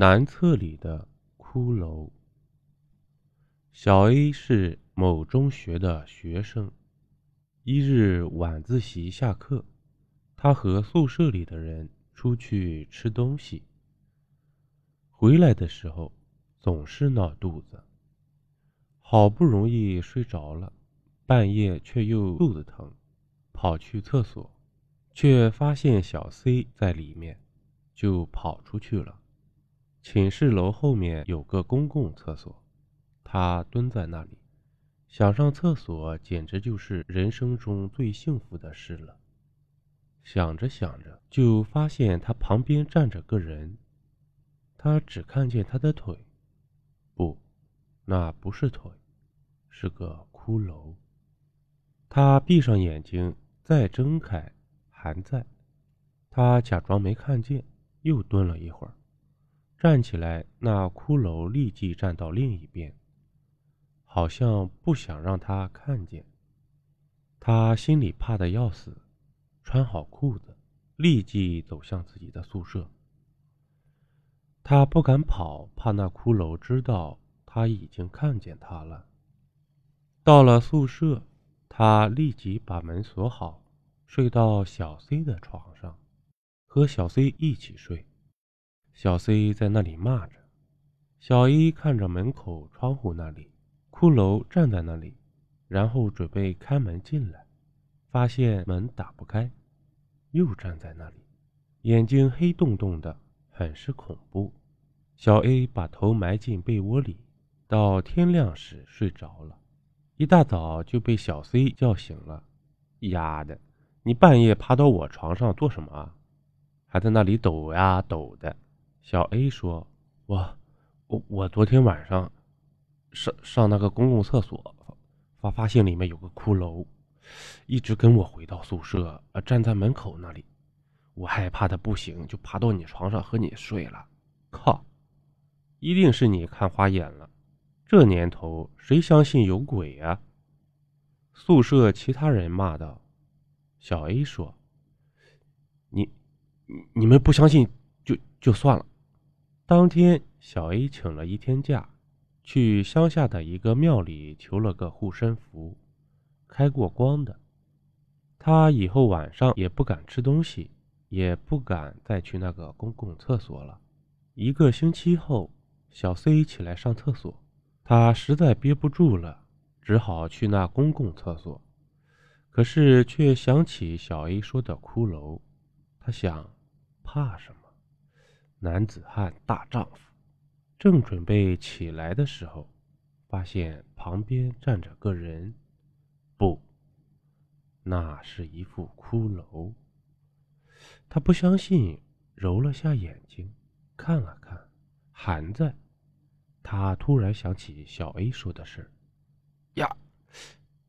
南侧里的骷髅。小 A 是某中学的学生。一日晚自习下课，他和宿舍里的人出去吃东西。回来的时候总是闹肚子，好不容易睡着了，半夜却又肚子疼，跑去厕所，却发现小 C 在里面，就跑出去了。寝室楼后面有个公共厕所，他蹲在那里，想上厕所，简直就是人生中最幸福的事了。想着想着，就发现他旁边站着个人，他只看见他的腿，不，那不是腿，是个骷髅。他闭上眼睛，再睁开，还在。他假装没看见，又蹲了一会儿。站起来，那骷髅立即站到另一边，好像不想让他看见。他心里怕的要死，穿好裤子，立即走向自己的宿舍。他不敢跑，怕那骷髅知道他已经看见他了。到了宿舍，他立即把门锁好，睡到小 C 的床上，和小 C 一起睡。小 C 在那里骂着，小 A 看着门口窗户那里，骷髅站在那里，然后准备开门进来，发现门打不开，又站在那里，眼睛黑洞洞的，很是恐怖。小 A 把头埋进被窝里，到天亮时睡着了，一大早就被小 C 叫醒了。丫的，你半夜爬到我床上做什么啊？还在那里抖呀抖的。小 A 说：“我，我，我昨天晚上上上那个公共厕所，发发现里面有个骷髅，一直跟我回到宿舍，呃站在门口那里。我害怕的不行，就爬到你床上和你睡了。靠，一定是你看花眼了。这年头谁相信有鬼呀？”宿舍其他人骂道。小 A 说：“你，你们不相信就就算了。”当天，小 A 请了一天假，去乡下的一个庙里求了个护身符，开过光的。他以后晚上也不敢吃东西，也不敢再去那个公共厕所了。一个星期后，小 C 起来上厕所，他实在憋不住了，只好去那公共厕所。可是却想起小 A 说的骷髅，他想，怕什么？男子汉大丈夫，正准备起来的时候，发现旁边站着个人，不，那是一副骷髅。他不相信，揉了下眼睛，看了看，还在。他突然想起小 A 说的事呀，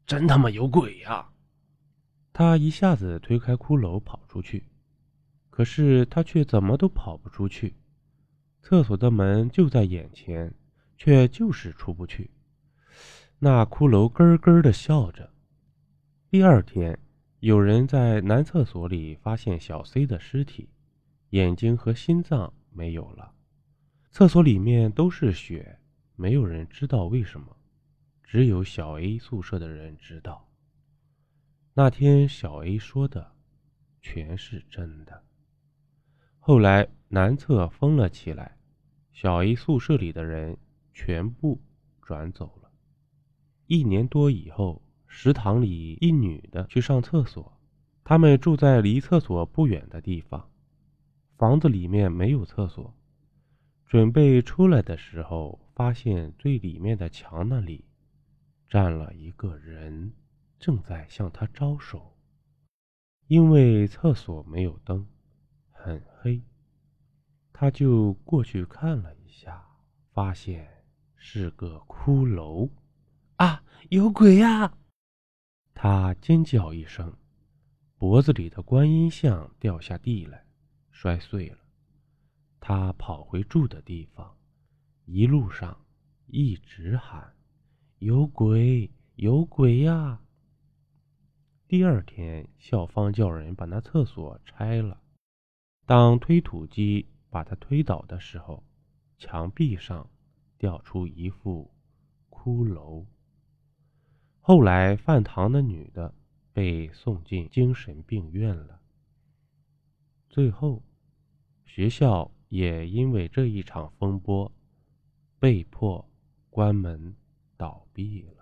真他妈有鬼呀！他一下子推开骷髅，跑出去。可是他却怎么都跑不出去，厕所的门就在眼前，却就是出不去。那骷髅咯咯的笑着。第二天，有人在男厕所里发现小 C 的尸体，眼睛和心脏没有了，厕所里面都是血，没有人知道为什么，只有小 A 宿舍的人知道。那天小 A 说的，全是真的。后来南侧封了起来，小 A 宿舍里的人全部转走了。一年多以后，食堂里一女的去上厕所，他们住在离厕所不远的地方，房子里面没有厕所。准备出来的时候，发现最里面的墙那里站了一个人，正在向他招手。因为厕所没有灯。很黑，他就过去看了一下，发现是个骷髅，啊，有鬼呀！他尖叫一声，脖子里的观音像掉下地来，摔碎了。他跑回住的地方，一路上一直喊：“有鬼，有鬼呀！”第二天，校方叫人把那厕所拆了。当推土机把他推倒的时候，墙壁上掉出一副骷髅。后来饭堂的女的被送进精神病院了。最后，学校也因为这一场风波被迫关门倒闭了。